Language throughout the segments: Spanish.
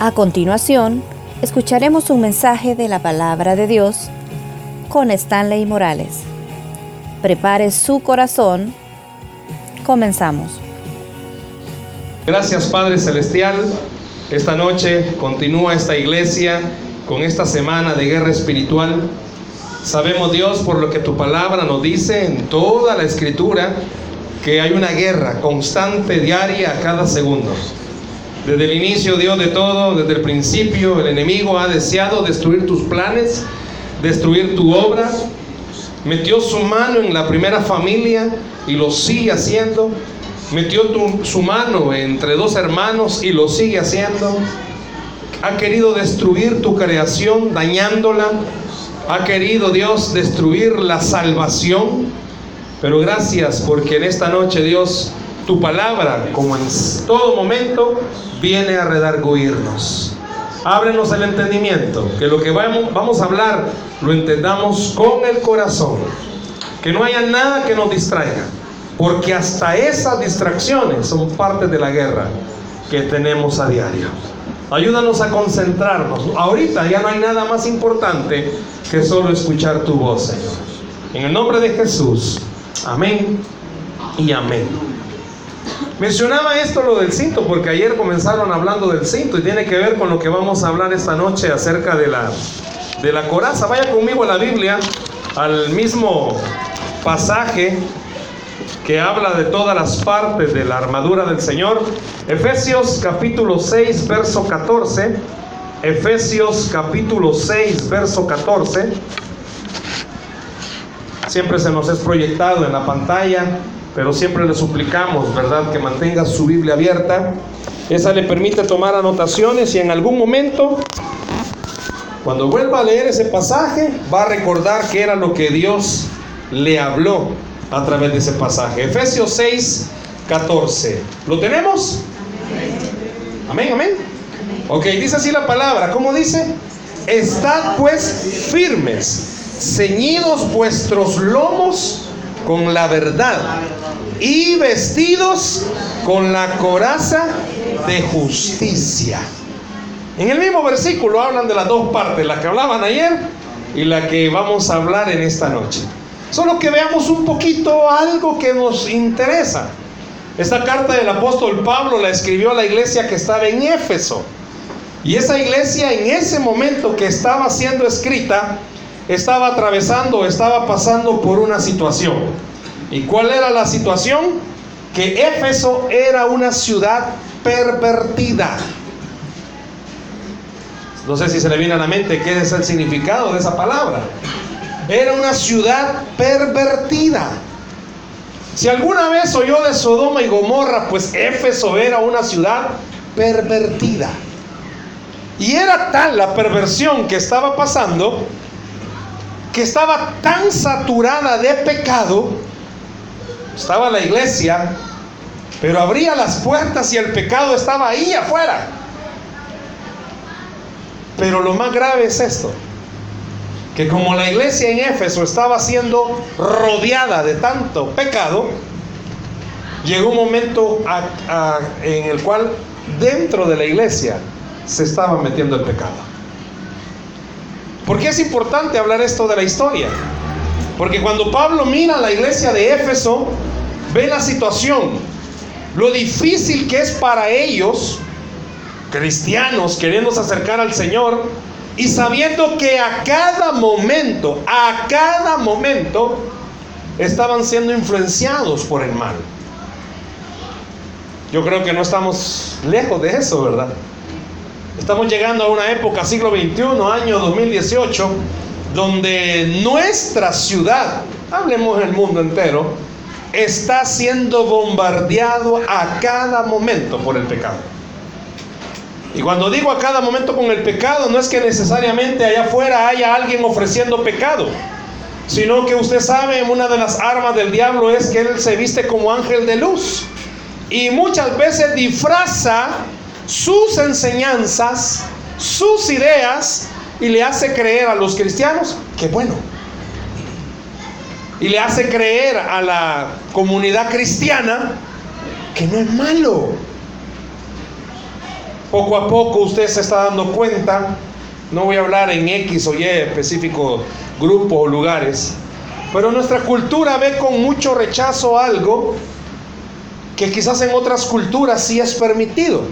A continuación, escucharemos un mensaje de la palabra de Dios con Stanley Morales. Prepare su corazón. Comenzamos. Gracias Padre Celestial. Esta noche continúa esta iglesia con esta semana de guerra espiritual. Sabemos Dios por lo que tu palabra nos dice en toda la escritura que hay una guerra constante, diaria, a cada segundo. Desde el inicio, Dios de todo, desde el principio, el enemigo ha deseado destruir tus planes, destruir tu obra. Metió su mano en la primera familia y lo sigue haciendo. Metió su mano entre dos hermanos y lo sigue haciendo. Ha querido destruir tu creación, dañándola. Ha querido Dios destruir la salvación pero gracias porque en esta noche Dios, tu palabra, como en todo momento, viene a redarguirnos. Ábrenos el entendimiento, que lo que vamos, a hablar lo entendamos con el corazón. Que no haya nada que nos distraiga, porque hasta esas distracciones son parte de la guerra que tenemos a diario. Ayúdanos a concentrarnos. Ahorita ya no hay nada más importante que solo escuchar tu voz, Señor. En el nombre de Jesús. Amén y amén. Mencionaba esto lo del cinto porque ayer comenzaron hablando del cinto y tiene que ver con lo que vamos a hablar esta noche acerca de la, de la coraza. Vaya conmigo a la Biblia, al mismo pasaje que habla de todas las partes de la armadura del Señor. Efesios capítulo 6, verso 14. Efesios capítulo 6, verso 14 siempre se nos es proyectado en la pantalla, pero siempre le suplicamos, ¿verdad?, que mantenga su Biblia abierta. Esa le permite tomar anotaciones y en algún momento, cuando vuelva a leer ese pasaje, va a recordar que era lo que Dios le habló a través de ese pasaje. Efesios 6, 14. ¿Lo tenemos? Amén, amén. Ok, dice así la palabra. ¿Cómo dice? Estad pues firmes ceñidos vuestros lomos con la verdad y vestidos con la coraza de justicia. En el mismo versículo hablan de las dos partes, la que hablaban ayer y la que vamos a hablar en esta noche. Solo que veamos un poquito algo que nos interesa. Esta carta del apóstol Pablo la escribió a la iglesia que estaba en Éfeso. Y esa iglesia en ese momento que estaba siendo escrita estaba atravesando, estaba pasando por una situación. ¿Y cuál era la situación? Que Éfeso era una ciudad pervertida. No sé si se le viene a la mente qué es el significado de esa palabra. Era una ciudad pervertida. Si alguna vez oyó de Sodoma y Gomorra, pues Éfeso era una ciudad pervertida. Y era tal la perversión que estaba pasando que estaba tan saturada de pecado, estaba la iglesia, pero abría las puertas y el pecado estaba ahí afuera. Pero lo más grave es esto, que como la iglesia en Éfeso estaba siendo rodeada de tanto pecado, llegó un momento en el cual dentro de la iglesia se estaba metiendo el pecado. ¿Por qué es importante hablar esto de la historia? Porque cuando Pablo mira la iglesia de Éfeso, ve la situación, lo difícil que es para ellos, cristianos, queriéndose acercar al Señor, y sabiendo que a cada momento, a cada momento, estaban siendo influenciados por el mal. Yo creo que no estamos lejos de eso, ¿verdad? Estamos llegando a una época, siglo XXI, año 2018, donde nuestra ciudad, hablemos del mundo entero, está siendo bombardeado a cada momento por el pecado. Y cuando digo a cada momento con el pecado, no es que necesariamente allá afuera haya alguien ofreciendo pecado, sino que usted sabe, una de las armas del diablo es que él se viste como ángel de luz. Y muchas veces disfraza sus enseñanzas, sus ideas y le hace creer a los cristianos que bueno. Y le hace creer a la comunidad cristiana que no es malo. Poco a poco usted se está dando cuenta, no voy a hablar en X o Y específico grupo o lugares, pero nuestra cultura ve con mucho rechazo algo que quizás en otras culturas sí es permitido.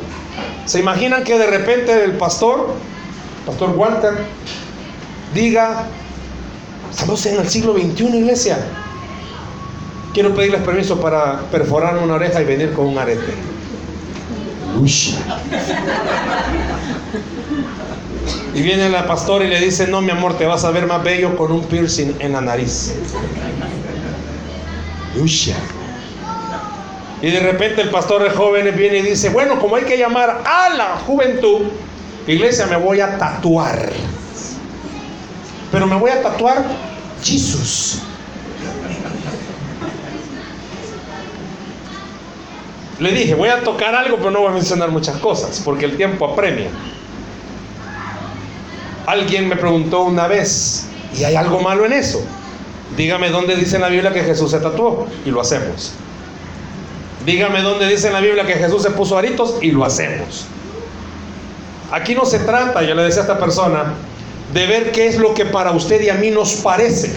¿Se imaginan que de repente el pastor, pastor Walter, diga, estamos en el siglo XXI, iglesia, quiero pedirles permiso para perforar una oreja y venir con un arete? Y viene la pastora y le dice, no mi amor, te vas a ver más bello con un piercing en la nariz. Y de repente el pastor de jóvenes viene y dice, bueno, como hay que llamar a la juventud, iglesia, me voy a tatuar. Pero me voy a tatuar Jesús. Le dije, voy a tocar algo, pero no voy a mencionar muchas cosas, porque el tiempo apremia. Alguien me preguntó una vez, ¿y hay algo malo en eso? Dígame dónde dice en la Biblia que Jesús se tatuó y lo hacemos. Dígame dónde dice en la Biblia que Jesús se puso aritos y lo hacemos. Aquí no se trata, yo le decía a esta persona, de ver qué es lo que para usted y a mí nos parece.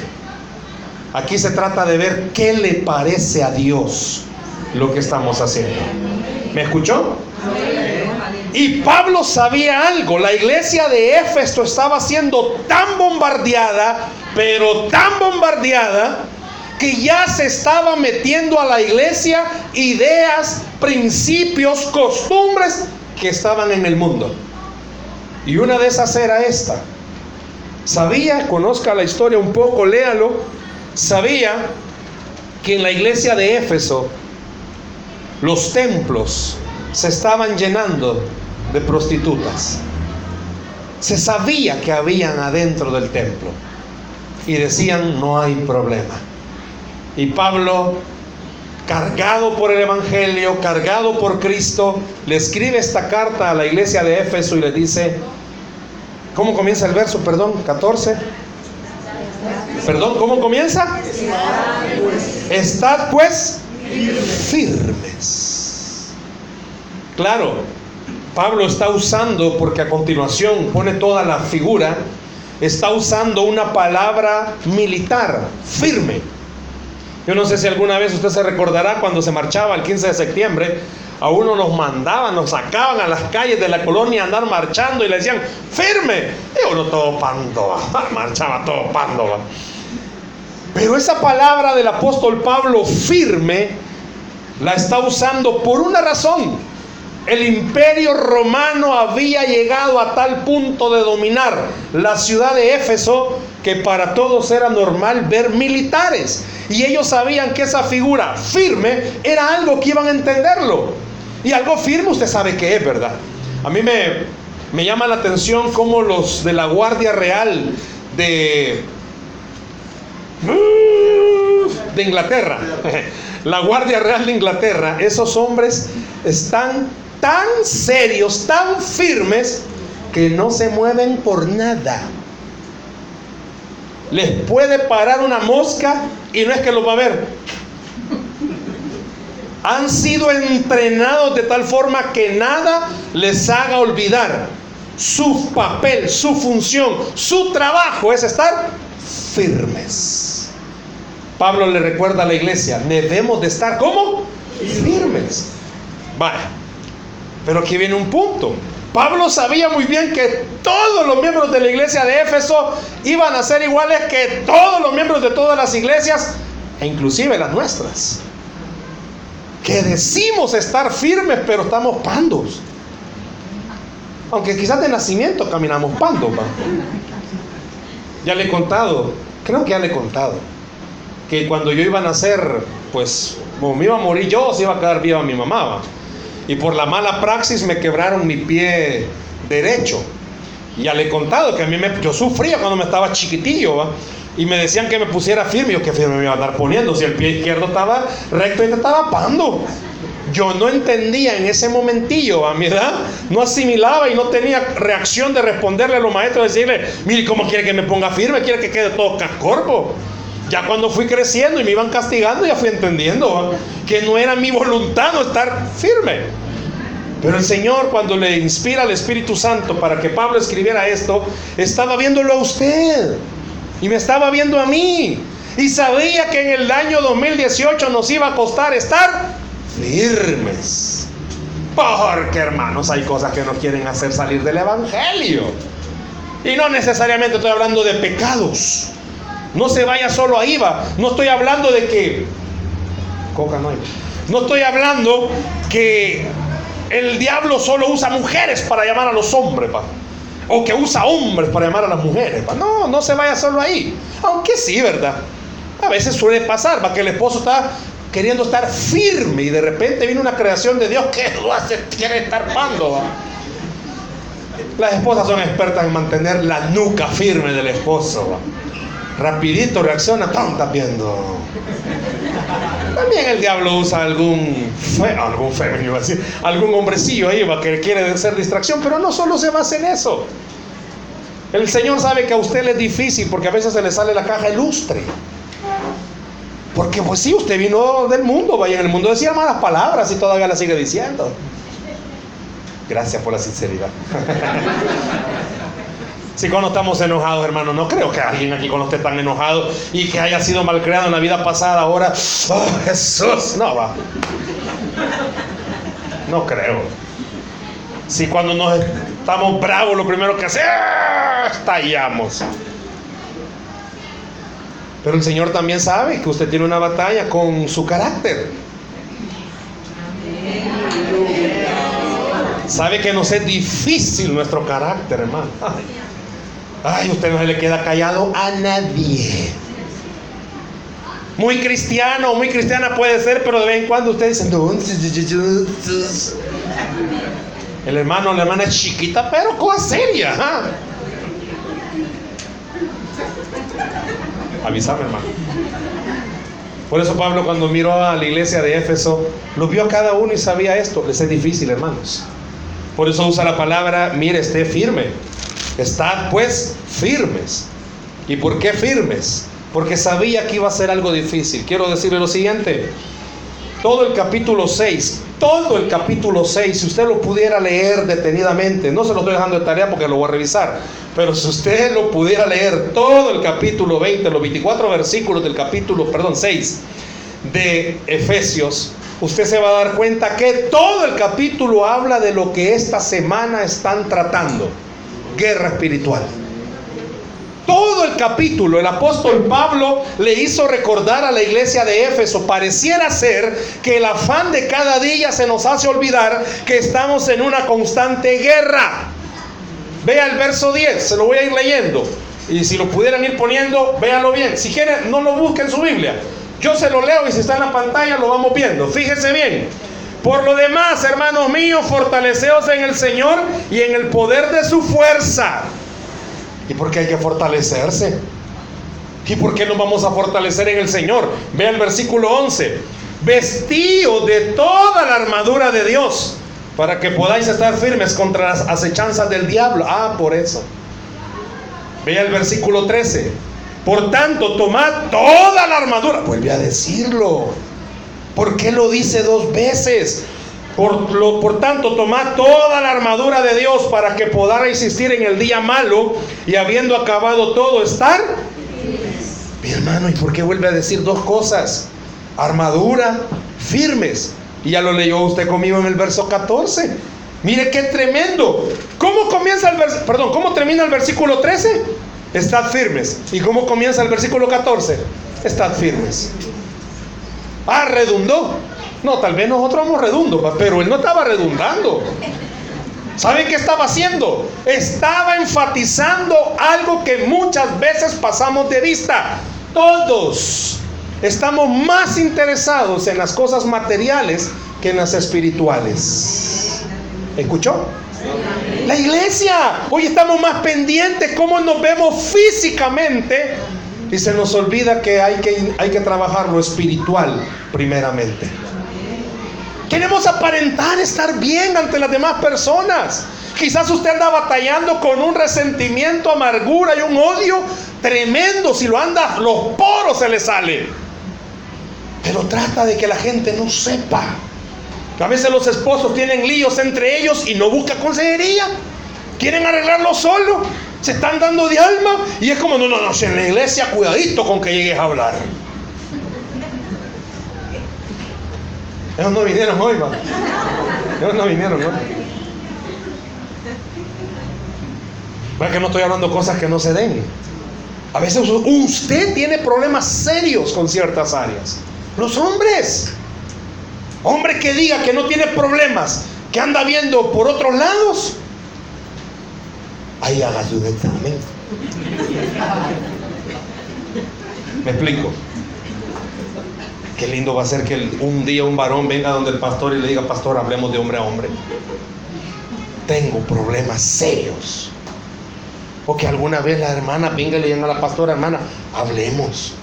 Aquí se trata de ver qué le parece a Dios lo que estamos haciendo. ¿Me escuchó? Y Pablo sabía algo, la iglesia de Éfeso estaba siendo tan bombardeada, pero tan bombardeada, que ya se estaba metiendo a la iglesia ideas, principios, costumbres que estaban en el mundo. Y una de esas era esta. Sabía, conozca la historia un poco, léalo, sabía que en la iglesia de Éfeso los templos se estaban llenando de prostitutas. Se sabía que habían adentro del templo y decían no hay problema. Y Pablo, cargado por el Evangelio, cargado por Cristo, le escribe esta carta a la iglesia de Éfeso y le dice, ¿cómo comienza el verso? Perdón, 14. Perdón, ¿cómo comienza? Estad pues firmes. Claro, Pablo está usando, porque a continuación pone toda la figura, está usando una palabra militar, firme. Yo no sé si alguna vez usted se recordará cuando se marchaba el 15 de septiembre, a uno nos mandaban, nos sacaban a las calles de la colonia a andar marchando y le decían, firme. Y uno todo pando, marchaba todo pando. Pero esa palabra del apóstol Pablo, firme, la está usando por una razón. El imperio romano había llegado a tal punto de dominar la ciudad de Éfeso que para todos era normal ver militares. Y ellos sabían que esa figura firme era algo que iban a entenderlo. Y algo firme usted sabe que es, ¿verdad? A mí me, me llama la atención cómo los de la Guardia Real de, de Inglaterra, la Guardia Real de Inglaterra, esos hombres están tan serios, tan firmes, que no se mueven por nada. Les puede parar una mosca y no es que lo va a ver. Han sido entrenados de tal forma que nada les haga olvidar su papel, su función, su trabajo es estar firmes. Pablo le recuerda a la iglesia, debemos de estar como firmes. Vaya, pero aquí viene un punto. Pablo sabía muy bien que todos los miembros de la iglesia de Éfeso iban a ser iguales que todos los miembros de todas las iglesias, e inclusive las nuestras. Que decimos estar firmes, pero estamos pandos. Aunque quizás de nacimiento caminamos pandos. Ya le he contado, creo que ya le he contado, que cuando yo iba a nacer, pues como me iba a morir yo, se iba a quedar viva mi mamá. Y por la mala praxis me quebraron mi pie derecho. Ya le he contado que a mí me, yo sufría cuando me estaba chiquitillo, Y me decían que me pusiera firme. Yo, que firme me iba a andar poniendo? Si el pie izquierdo estaba recto y te estaba pando. Yo no entendía en ese momentillo, a mi edad, no asimilaba y no tenía reacción de responderle a los maestros, decirle, mire, ¿cómo quiere que me ponga firme? ¿Quiere que quede todo cascorpo? Ya cuando fui creciendo y me iban castigando, ya fui entendiendo que no era mi voluntad no estar firme. Pero el Señor cuando le inspira al Espíritu Santo para que Pablo escribiera esto, estaba viéndolo a usted y me estaba viendo a mí. Y sabía que en el año 2018 nos iba a costar estar firmes. Porque hermanos, hay cosas que nos quieren hacer salir del Evangelio. Y no necesariamente estoy hablando de pecados. No se vaya solo ahí, va. No estoy hablando de que... Coca no hay. No estoy hablando que el diablo solo usa mujeres para llamar a los hombres, pa. O que usa hombres para llamar a las mujeres, pa. No, no se vaya solo ahí. Aunque sí, ¿verdad? A veces suele pasar, va, que el esposo está queriendo estar firme y de repente viene una creación de Dios que lo hace, quiere estar pando. Las esposas son expertas en mantener la nuca firme del esposo. Rapidito reacciona, ¡pam! Viendo. También el diablo usa algún, fe, algún algún hombrecillo ahí que quiere ser distracción, pero no solo se basa en eso. El Señor sabe que a usted le es difícil porque a veces se le sale la caja ilustre. Porque pues sí, usted vino del mundo, vaya, en el mundo decía malas palabras y todavía la sigue diciendo. Gracias por la sinceridad. Si cuando estamos enojados, hermano, no creo que alguien aquí cuando esté tan enojado y que haya sido malcriado en la vida pasada, ahora, oh Jesús, no va. No creo. Si cuando nos estamos bravos, lo primero que hacemos, estallamos. Pero el Señor también sabe que usted tiene una batalla con su carácter. Sabe que nos es difícil nuestro carácter, hermano. Usted no se le queda callado a nadie. Muy cristiano, muy cristiana puede ser, pero de vez en cuando usted dice, el hermano, la hermana es chiquita, pero cosa seria. ¿ah? Avísame, hermano. Por eso Pablo cuando miró a la iglesia de Éfeso, lo vio a cada uno y sabía esto. Les es difícil, hermanos. Por eso usa la palabra, mire, esté firme. Estad pues firmes. ¿Y por qué firmes? Porque sabía que iba a ser algo difícil. Quiero decirle lo siguiente. Todo el capítulo 6, todo el capítulo 6, si usted lo pudiera leer detenidamente, no se lo estoy dejando de tarea porque lo voy a revisar, pero si usted lo pudiera leer todo el capítulo 20, los 24 versículos del capítulo, perdón, 6 de Efesios, usted se va a dar cuenta que todo el capítulo habla de lo que esta semana están tratando guerra espiritual. Todo el capítulo el apóstol Pablo le hizo recordar a la iglesia de Éfeso, pareciera ser que el afán de cada día se nos hace olvidar que estamos en una constante guerra. Vea el verso 10, se lo voy a ir leyendo. Y si lo pudieran ir poniendo, véanlo bien. Si quieren, no lo busquen en su Biblia. Yo se lo leo y si está en la pantalla lo vamos viendo. Fíjense bien. Por lo demás, hermanos míos, fortaleceos en el Señor y en el poder de su fuerza. ¿Y por qué hay que fortalecerse? ¿Y por qué nos vamos a fortalecer en el Señor? Vea el versículo 11. Vestío de toda la armadura de Dios para que podáis estar firmes contra las acechanzas del diablo. Ah, por eso. Vea el versículo 13. Por tanto, tomad toda la armadura. Vuelve a decirlo ¿Por qué lo dice dos veces? Por, lo, por tanto, tomad toda la armadura de Dios para que podáis resistir en el día malo y habiendo acabado todo, estar. Mi hermano, ¿y por qué vuelve a decir dos cosas? Armadura, firmes. Y ya lo leyó usted conmigo en el verso 14. Mire qué tremendo. ¿Cómo comienza el versículo? Perdón, ¿cómo termina el versículo 13? Estad firmes. ¿Y cómo comienza el versículo 14? Estad firmes. Ah, redundó. No, tal vez nosotros vamos redundo, pero él no estaba redundando. ¿Saben qué estaba haciendo? Estaba enfatizando algo que muchas veces pasamos de vista. Todos estamos más interesados en las cosas materiales que en las espirituales. ¿Escuchó? La iglesia. Hoy estamos más pendientes cómo nos vemos físicamente y se nos olvida que hay que, hay que trabajar lo espiritual primeramente. Queremos aparentar estar bien ante las demás personas. Quizás usted anda batallando con un resentimiento, amargura y un odio tremendo. Si lo anda, los poros se le sale. Pero trata de que la gente no sepa A veces los esposos tienen líos entre ellos y no buscan consejería. Quieren arreglarlo solo. Se están dando de alma y es como, no, no, no, en la iglesia cuidadito con que llegues a hablar. Ellos no vinieron hoy, va. Ellos no vinieron hoy. ¿Verdad que no estoy hablando cosas que no se den? A veces usted tiene problemas serios con ciertas áreas. Los hombres. Hombre que diga que no tiene problemas, que anda viendo por otros lados, ahí haga su examen. Me explico. Qué lindo va a ser que un día un varón venga donde el pastor y le diga, pastor, hablemos de hombre a hombre. Tengo problemas serios. O que alguna vez la hermana venga y le diga a la pastora, hermana, hablemos.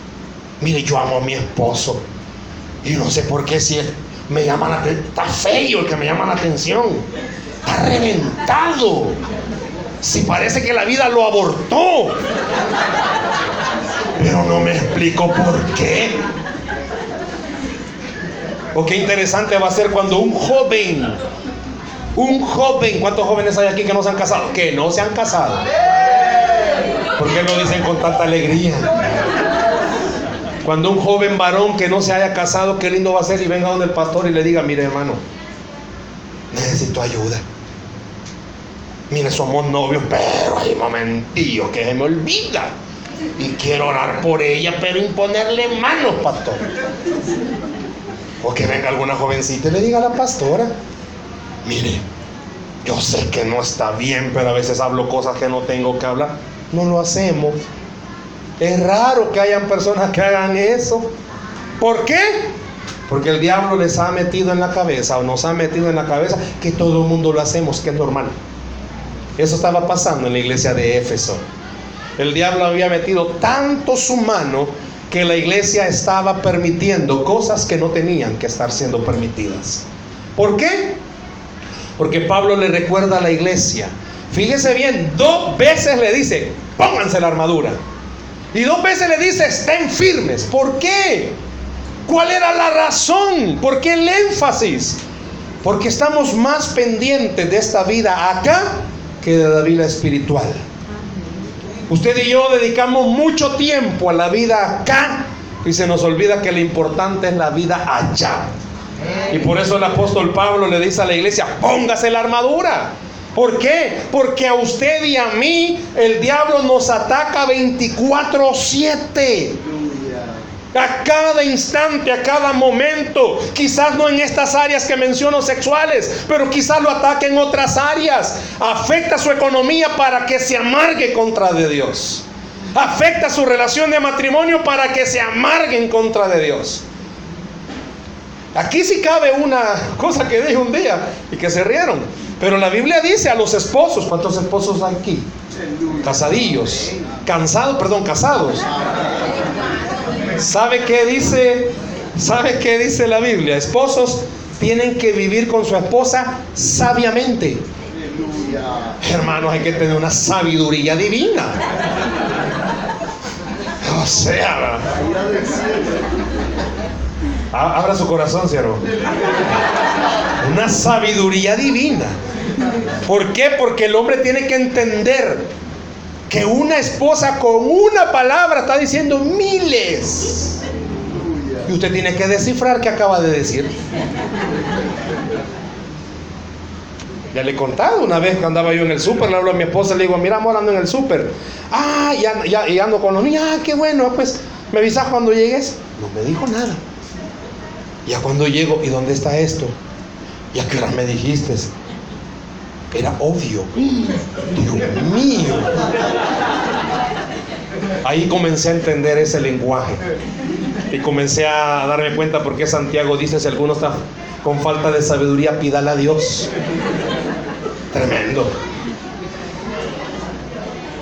Mire, yo amo a mi esposo. Y no sé por qué si él me llama la atención. Está feo el que me llama la atención. Está reventado. Si parece que la vida lo abortó. Pero no me explico por qué. O qué interesante va a ser cuando un joven, un joven, ¿cuántos jóvenes hay aquí que no se han casado? Que no se han casado. ¿Por qué lo dicen con tanta alegría? Cuando un joven varón que no se haya casado, qué lindo va a ser y venga donde el pastor y le diga, mire hermano, necesito ayuda. Mire, somos novios, pero hay momentillos que se me olvida. Y quiero orar por ella, pero imponerle manos, pastor. O que venga alguna jovencita y le diga a la pastora, mire, yo sé que no está bien, pero a veces hablo cosas que no tengo que hablar. No lo hacemos. Es raro que hayan personas que hagan eso. ¿Por qué? Porque el diablo les ha metido en la cabeza o nos ha metido en la cabeza que todo el mundo lo hacemos, que es normal. Eso estaba pasando en la iglesia de Éfeso. El diablo había metido tanto su mano que la iglesia estaba permitiendo cosas que no tenían que estar siendo permitidas. ¿Por qué? Porque Pablo le recuerda a la iglesia. Fíjese bien, dos veces le dice, pónganse la armadura. Y dos veces le dice, estén firmes. ¿Por qué? ¿Cuál era la razón? ¿Por qué el énfasis? Porque estamos más pendientes de esta vida acá que de la vida espiritual. Usted y yo dedicamos mucho tiempo a la vida acá y se nos olvida que lo importante es la vida allá. Y por eso el apóstol Pablo le dice a la iglesia, póngase la armadura. ¿Por qué? Porque a usted y a mí el diablo nos ataca 24/7. A cada instante, a cada momento. Quizás no en estas áreas que menciono sexuales, pero quizás lo ataque en otras áreas. Afecta su economía para que se amargue contra de Dios. Afecta su relación de matrimonio para que se amargue en contra de Dios. Aquí sí cabe una cosa que dije un día y que se rieron. Pero la Biblia dice a los esposos, ¿cuántos esposos hay aquí? Casadillos, cansados, perdón, casados. ¿Sabe qué dice? ¿Sabe qué dice la Biblia? Esposos tienen que vivir con su esposa sabiamente. Hermanos, hay que tener una sabiduría divina. O sea, abra su corazón, siervo. Una sabiduría divina. ¿Por qué? Porque el hombre tiene que entender que una esposa con una palabra está diciendo miles. Y usted tiene que descifrar qué acaba de decir. Ya le he contado una vez que andaba yo en el súper, le hablo a mi esposa, le digo, mira, amor, ando en el súper. Ah, y, ando con los niños, ah, qué bueno, pues me avisas cuando llegues. No me dijo nada. Ya cuando llego, ¿y dónde está esto? ¿Y a qué hora me dijiste? Era obvio. Dios mío. Ahí comencé a entender ese lenguaje. Y comencé a darme cuenta por qué Santiago dice, si alguno está con falta de sabiduría, pídala a Dios. Tremendo.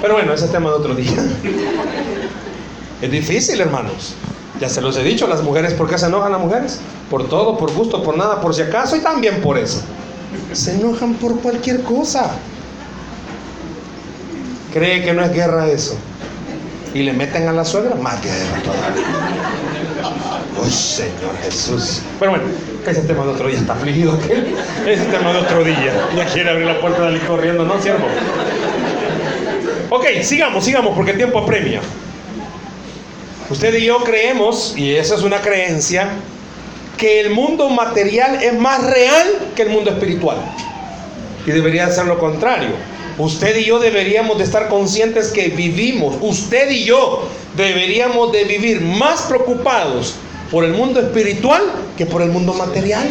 Pero bueno, ese tema de otro día. Es difícil, hermanos. Ya se los he dicho, las mujeres, ¿por qué se enojan las mujeres? Por todo, por gusto, por nada, por si acaso y también por eso. Se enojan por cualquier cosa. Cree que no es guerra eso. Y le meten a la suegra, más guerra todavía. Oh Señor Jesús. Pero bueno, ese tema de otro día está afligido. Ese tema de otro día. Ya quiere abrir la puerta de corriendo, ¿no, siervo? Ok, sigamos, sigamos, porque el tiempo apremia. Usted y yo creemos, y esa es una creencia, que el mundo material es más real que el mundo espiritual. Y debería ser lo contrario. Usted y yo deberíamos de estar conscientes que vivimos, usted y yo deberíamos de vivir más preocupados por el mundo espiritual que por el mundo material.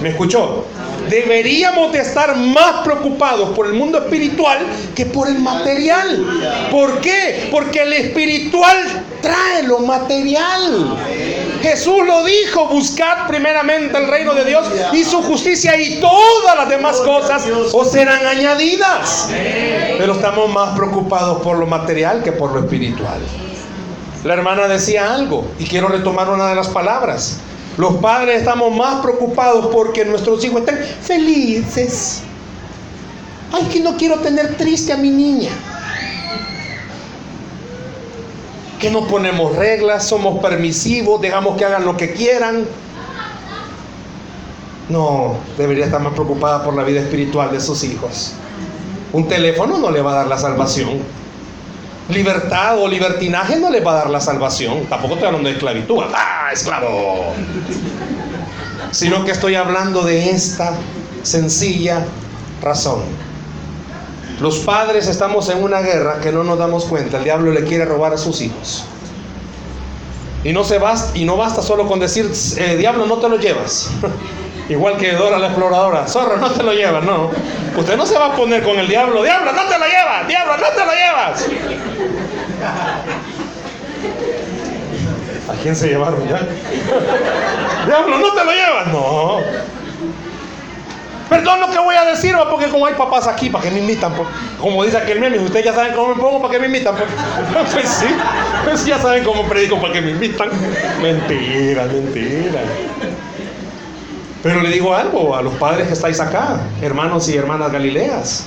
¿Me escuchó? Deberíamos de estar más preocupados por el mundo espiritual que por el material. ¿Por qué? Porque el espiritual trae lo material. Jesús lo dijo, buscad primeramente el reino de Dios y su justicia y todas las demás cosas os serán añadidas. Pero estamos más preocupados por lo material que por lo espiritual. La hermana decía algo y quiero retomar una de las palabras. Los padres estamos más preocupados porque nuestros hijos estén felices. Ay, que no quiero tener triste a mi niña. Que no ponemos reglas, somos permisivos, dejamos que hagan lo que quieran. No, debería estar más preocupada por la vida espiritual de sus hijos. Un teléfono no le va a dar la salvación. Libertad o libertinaje no le va a dar la salvación. Tampoco estoy hablando de esclavitud. ¡Ah, esclavo! Sino que estoy hablando de esta sencilla razón. Los padres estamos en una guerra que no nos damos cuenta. El diablo le quiere robar a sus hijos. Y no, se basta, y no basta solo con decir, eh, diablo, no te lo llevas. Igual que Dora la exploradora, zorro, no te lo llevas, no. Usted no se va a poner con el diablo, diablo, no te lo llevas, diablo, no te lo llevas. ¿A quién se llevaron ya? diablo, no te lo llevas, no. Perdón lo que voy a decir, porque como hay papás aquí, ¿para que me invitan? Como dice aquel meme, ustedes ya saben cómo me pongo, ¿para que me invitan? Pues sí, pues ya saben cómo predico, ¿para que me invitan? Mentira, mentira. Pero le digo algo a los padres que estáis acá, hermanos y hermanas galileas.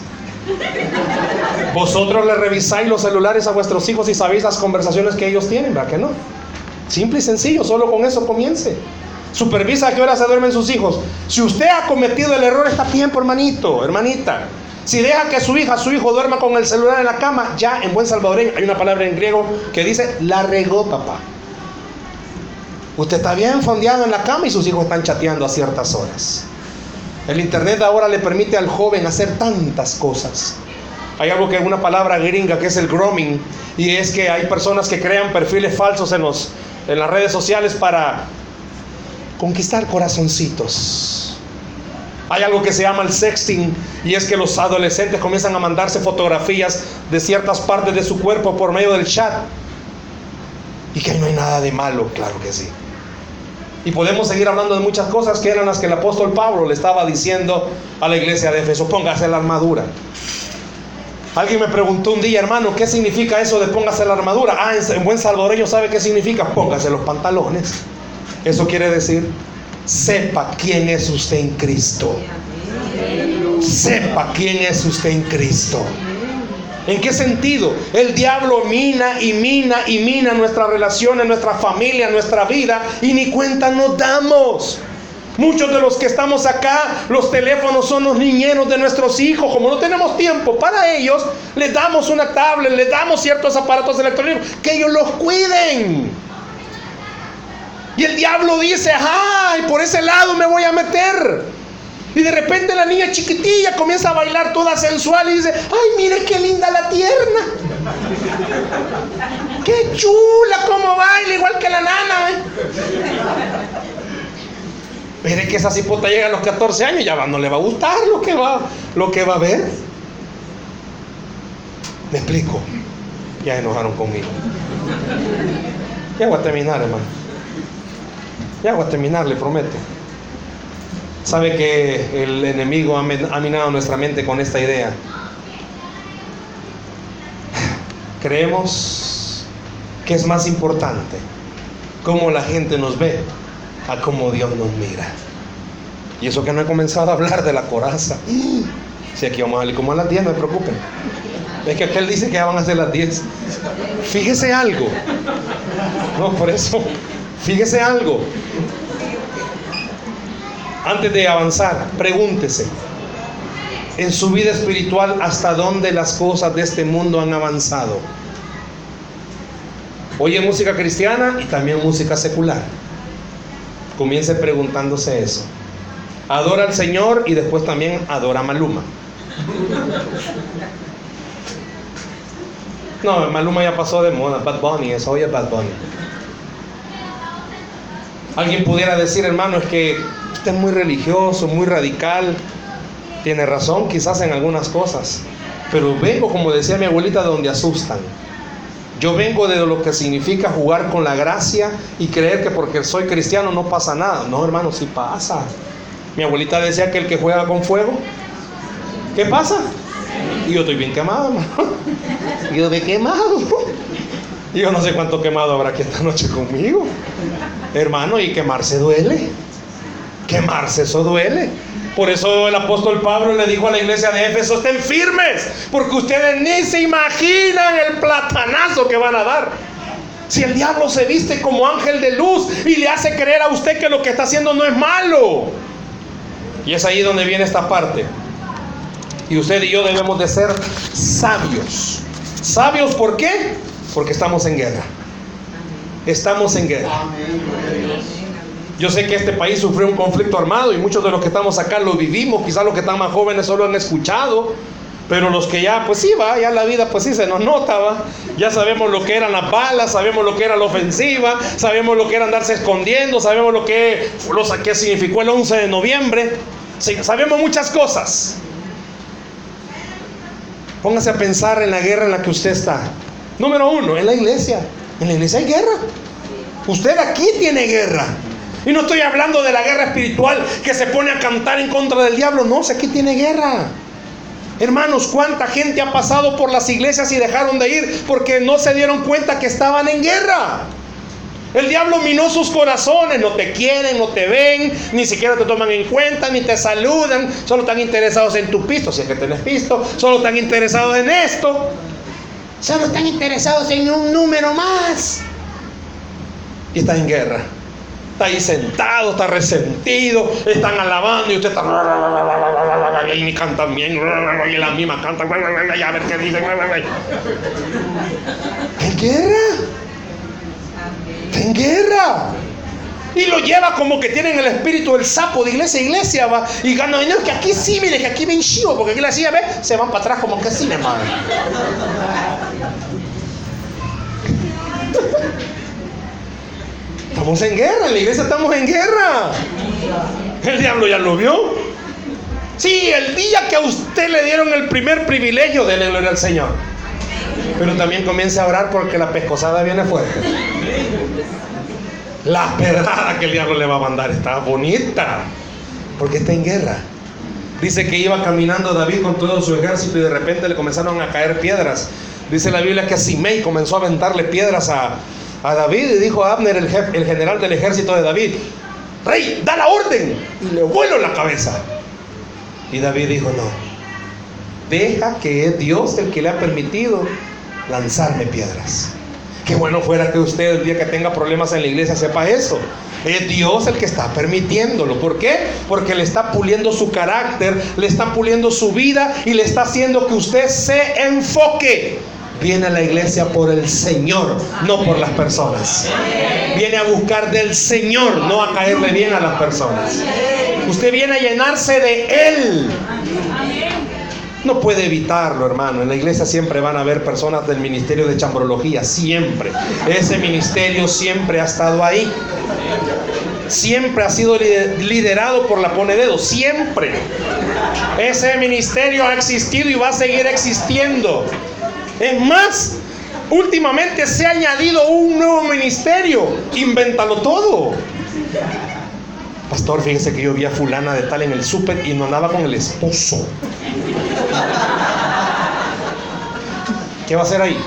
Vosotros le revisáis los celulares a vuestros hijos y sabéis las conversaciones que ellos tienen, ¿verdad que no? Simple y sencillo, solo con eso comience. Supervisa a qué hora se duermen sus hijos. Si usted ha cometido el error, está tiempo, hermanito, hermanita. Si deja que su hija, su hijo duerma con el celular en la cama, ya en buen salvadoreño hay una palabra en griego que dice, la regó papá. Usted está bien fondeado en la cama y sus hijos están chateando a ciertas horas. El internet ahora le permite al joven hacer tantas cosas. Hay algo que es una palabra gringa que es el grooming y es que hay personas que crean perfiles falsos en, los, en las redes sociales para conquistar corazoncitos. Hay algo que se llama el sexting y es que los adolescentes comienzan a mandarse fotografías de ciertas partes de su cuerpo por medio del chat. Y que ahí no hay nada de malo, claro que sí. Y podemos seguir hablando de muchas cosas que eran las que el apóstol Pablo le estaba diciendo a la iglesia de Éfeso, póngase la armadura. Alguien me preguntó un día, hermano, ¿qué significa eso de póngase la armadura? Ah, en buen salvadoreño sabe qué significa, póngase los pantalones. Eso quiere decir, sepa quién es usted en Cristo. Sepa quién es usted en Cristo. ¿En qué sentido? El diablo mina y mina y mina nuestras relaciones, nuestra familia, nuestra vida y ni cuenta nos damos. Muchos de los que estamos acá, los teléfonos son los niñeros de nuestros hijos. Como no tenemos tiempo para ellos, les damos una tablet, les damos ciertos aparatos electrónicos, que ellos los cuiden. Y el diablo dice, ay, por ese lado me voy a meter. Y de repente la niña chiquitilla comienza a bailar toda sensual y dice, ay, mire qué linda la tierna. Qué chula como baila, igual que la nana. ¿eh? Mire que esa cipota llega a los 14 años, ya no le va a gustar lo que va, lo que va a ver. Me explico. Ya enojaron conmigo. Ya voy a terminar, hermano. Ya voy a terminar, le prometo. Sabe que el enemigo ha minado nuestra mente con esta idea. Creemos que es más importante cómo la gente nos ve a cómo Dios nos mira. Y eso que no he comenzado a hablar de la coraza. Si aquí vamos a salir como a las 10, no me preocupen. Es que aquel dice que ya van a ser las 10. Fíjese algo. No, por eso Fíjese algo. Antes de avanzar, pregúntese, en su vida espiritual, ¿hasta dónde las cosas de este mundo han avanzado? Oye música cristiana y también música secular. Comience preguntándose eso. Adora al Señor y después también adora a Maluma. No, Maluma ya pasó de moda, Bad Bunny, eso oye Bad Bunny. Alguien pudiera decir, hermano, es que usted es muy religioso, muy radical. Tiene razón quizás en algunas cosas, pero vengo, como decía mi abuelita, de donde asustan. Yo vengo de lo que significa jugar con la gracia y creer que porque soy cristiano no pasa nada. No, hermano, sí pasa. Mi abuelita decía que el que juega con fuego, ¿qué pasa? Y yo estoy bien quemado, hermano. Yo de quemado. Yo no sé cuánto quemado habrá aquí esta noche conmigo. Hermano, y quemarse duele. Quemarse eso duele. Por eso el apóstol Pablo le dijo a la iglesia de Éfeso, estén firmes, porque ustedes ni se imaginan el platanazo que van a dar. Si el diablo se viste como ángel de luz y le hace creer a usted que lo que está haciendo no es malo. Y es ahí donde viene esta parte. Y usted y yo debemos de ser sabios. ¿Sabios por qué? Porque estamos en guerra. Estamos en guerra. Yo sé que este país sufrió un conflicto armado y muchos de los que estamos acá lo vivimos, quizás los que están más jóvenes solo han escuchado, pero los que ya, pues sí, va, ya la vida, pues sí se nos nota, va. Ya sabemos lo que eran las balas, sabemos lo que era la ofensiva, sabemos lo que era andarse escondiendo, sabemos lo que, lo que significó el 11 de noviembre, sabemos muchas cosas. Póngase a pensar en la guerra en la que usted está. Número uno, en la iglesia. En la iglesia hay guerra. Usted aquí tiene guerra. Y no estoy hablando de la guerra espiritual que se pone a cantar en contra del diablo. No, sé aquí tiene guerra. Hermanos, ¿cuánta gente ha pasado por las iglesias y dejaron de ir porque no se dieron cuenta que estaban en guerra? El diablo minó sus corazones, no te quieren, no te ven, ni siquiera te toman en cuenta, ni te saludan, solo están interesados en tu pisto, si es que tenés pisto, solo están interesados en esto, solo están interesados en un número más. Y estás en guerra. Está ahí sentado, está resentido, están alabando y usted está. Y cantan bien, y la misma cantan, a ver qué dicen. ¿Qué guerra? en guerra. Y lo lleva como que tienen el espíritu del sapo de iglesia a iglesia, va. Y gana dinero que aquí sí, mire, que aquí ven chivo, porque aquí la silla ve, se van para atrás como que sí, hermano. Estamos en guerra, en la iglesia estamos en guerra. El diablo ya lo vio. Sí, el día que a usted le dieron el primer privilegio, de gloria al Señor. Pero también comience a orar porque la pescosada viene fuerte. La pedrada que el diablo le va a mandar está bonita. Porque está en guerra. Dice que iba caminando David con todo su ejército y de repente le comenzaron a caer piedras. Dice la Biblia que Simei comenzó a aventarle piedras a, David y dijo a Abner, el, el general del ejército de David, Rey, da la orden y le vuelo la cabeza. Y David dijo, no, deja que es Dios el que le ha permitido lanzarme piedras. Qué bueno fuera que usted el día que tenga problemas en la iglesia sepa eso. Es Dios el que está permitiéndolo. ¿Por qué? Porque le está puliendo su carácter, le está puliendo su vida y le está haciendo que usted se enfoque. Viene a la iglesia por el Señor, no por las personas. Viene a buscar del Señor, no a caerle bien a las personas. Usted viene a llenarse de Él. No puede evitarlo, hermano. En la iglesia siempre van a haber personas del ministerio de chambrología, siempre. Ese ministerio siempre ha estado ahí. Siempre ha sido liderado por la pone dedo, siempre. Ese ministerio ha existido y va a seguir existiendo. Es más, últimamente se ha añadido un nuevo ministerio. Invéntalo todo. Pastor, fíjese que yo vi a fulana de tal en el súper y no andaba con el esposo. ¿Qué va a hacer ahí?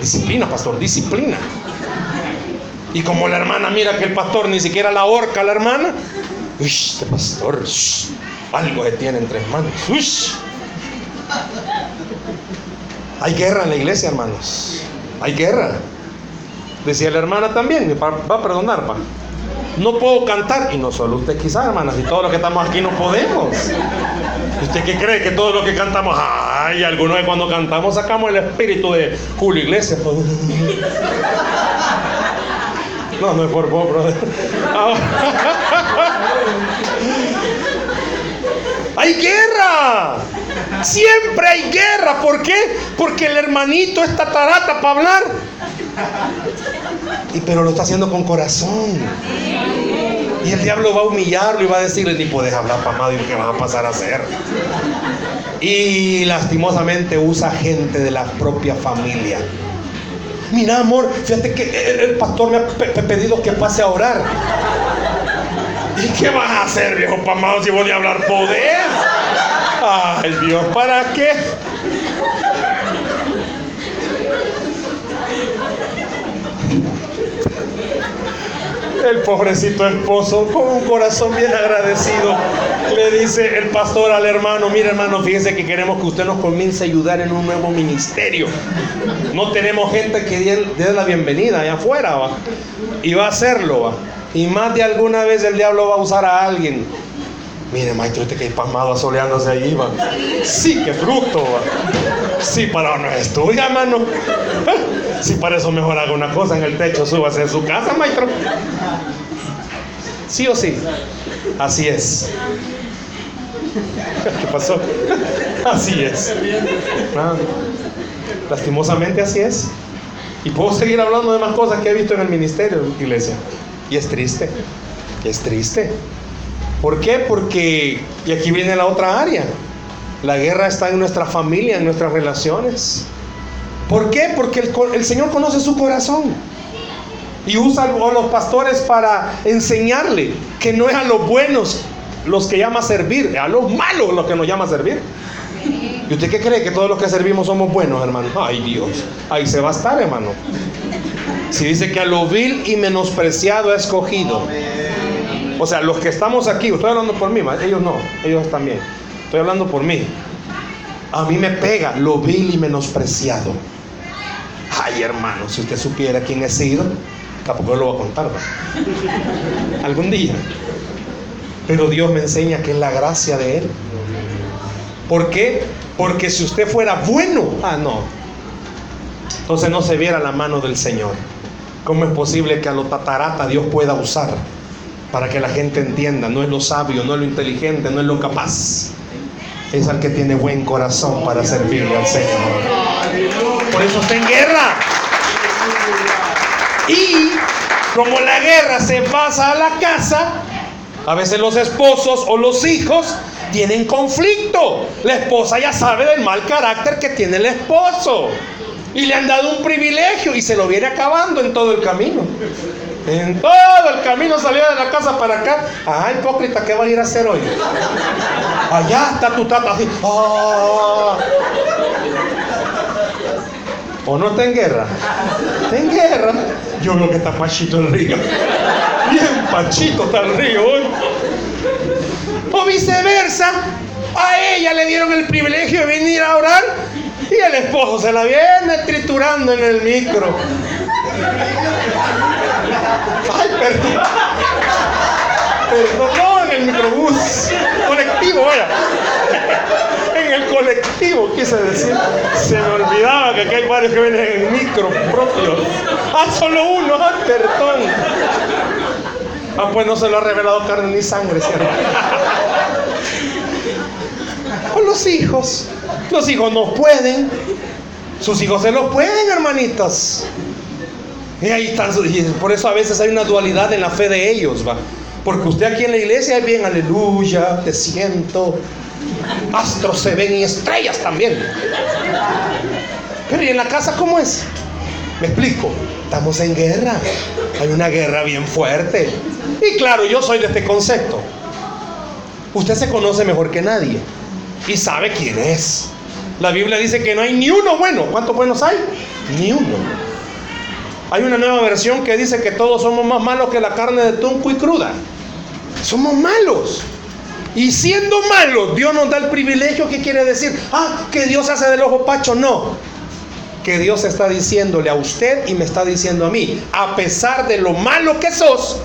Disciplina, pastor, disciplina. Y como la hermana mira que el pastor ni siquiera la ahorca a la hermana, uy, este pastor, algo que tiene entre manos. Hay guerra en la iglesia, hermanos. Hay guerra. Decía la hermana también, va a perdonar, va. No puedo cantar, y no solo usted quizás, hermanas, y todos los que estamos aquí no podemos. ¿Usted qué cree que todos los que cantamos, ay, algunos cuando cantamos sacamos el espíritu de Julio Iglesias? No, no es por vos, brother. ¡Hay guerra! Siempre hay guerra. ¿Por qué? Porque el hermanito está tarata para hablar. Y pero lo está haciendo con corazón. Y el diablo va a humillarlo y va a decirle, ni puedes hablar, pamado, y qué vas a pasar a hacer. Y lastimosamente usa gente de la propia familia. Mira, amor, fíjate que el pastor me ha pedido que pase a orar. ¿Y qué vas a hacer, viejo pamado, si voy a hablar poder? Ay, Dios, ¿para qué? El pobrecito esposo, con un corazón bien agradecido, le dice el pastor al hermano, mire hermano, fíjese que queremos que usted nos comience a ayudar en un nuevo ministerio. No tenemos gente que dé la bienvenida allá afuera, ¿va? y va a hacerlo. ¿va? Y más de alguna vez el diablo va a usar a alguien. Mire, maestro, este que hay pasmado asoleándose allí, va. Sí, qué fruto, va. Sí, para no estudia, hermano. Sí, para eso mejor haga una cosa en el techo, súbase en su casa, maestro. ¿Sí o sí? Así es. ¿Qué pasó? Así es. Ah, lastimosamente así es. Y puedo seguir hablando de más cosas que he visto en el ministerio, iglesia. Y es triste. Es triste. ¿Por qué? Porque, y aquí viene la otra área, la guerra está en nuestra familia, en nuestras relaciones. ¿Por qué? Porque el, el Señor conoce su corazón. Y usa a los pastores para enseñarle que no es a los buenos los que llama a servir, a los malos los que nos llama a servir. ¿Y usted qué cree? Que todos los que servimos somos buenos, hermano. Ay Dios, ahí se va a estar, hermano. Si dice que a lo vil y menospreciado ha escogido. O sea, los que estamos aquí, estoy hablando por mí, ellos no, ellos también. Estoy hablando por mí. A mí me pega lo vil y menospreciado. Ay, hermano, si usted supiera quién he sido, tampoco lo voy a contar. Algún día. Pero Dios me enseña que es la gracia de Él. ¿Por qué? Porque si usted fuera bueno, ah, no. Entonces no se viera la mano del Señor. ¿Cómo es posible que a lo tatarata Dios pueda usar para que la gente entienda? No es lo sabio, no es lo inteligente, no es lo capaz. Es al que tiene buen corazón para servirle al Señor. Por eso está en guerra. Y como la guerra se pasa a la casa, a veces los esposos o los hijos tienen conflicto. La esposa ya sabe del mal carácter que tiene el esposo. Y le han dado un privilegio y se lo viene acabando en todo el camino. En todo el camino salía de la casa para acá. Ah, hipócrita, ¿qué va a ir a hacer hoy? Allá está tu tata así. Ah. ¿O no está en guerra? Está en guerra. Yo creo que está Pachito el río. Bien Pachito está el río hoy. O viceversa. A ella le dieron el privilegio de venir a orar y el esposo se la viene triturando en el micro. Ay, perdón. Perdón, en el microbús. Colectivo, vaya. El colectivo, quise decir. Se me olvidaba que aquí hay varios que vienen en micro propio. Ah, solo uno, ah, perdón. Ah, pues no se lo ha revelado carne ni sangre, ¿cierto? Con los hijos. Los hijos no pueden. Sus hijos se los pueden, hermanitas. Y ahí están. por eso a veces hay una dualidad en la fe de ellos, va. Porque usted aquí en la iglesia es bien, aleluya, te siento. Astros se ven y estrellas también. Pero ¿y en la casa cómo es? Me explico. Estamos en guerra. Hay una guerra bien fuerte. Y claro, yo soy de este concepto. Usted se conoce mejor que nadie y sabe quién es. La Biblia dice que no hay ni uno bueno. ¿Cuántos buenos hay? Ni uno. Hay una nueva versión que dice que todos somos más malos que la carne de tunco y cruda. Somos malos. Y siendo malos, Dios nos da el privilegio que quiere decir, ah, que Dios hace del ojo pacho. No. que Dios está diciéndole a usted y me está diciendo a mí, a pesar de lo malo que sos,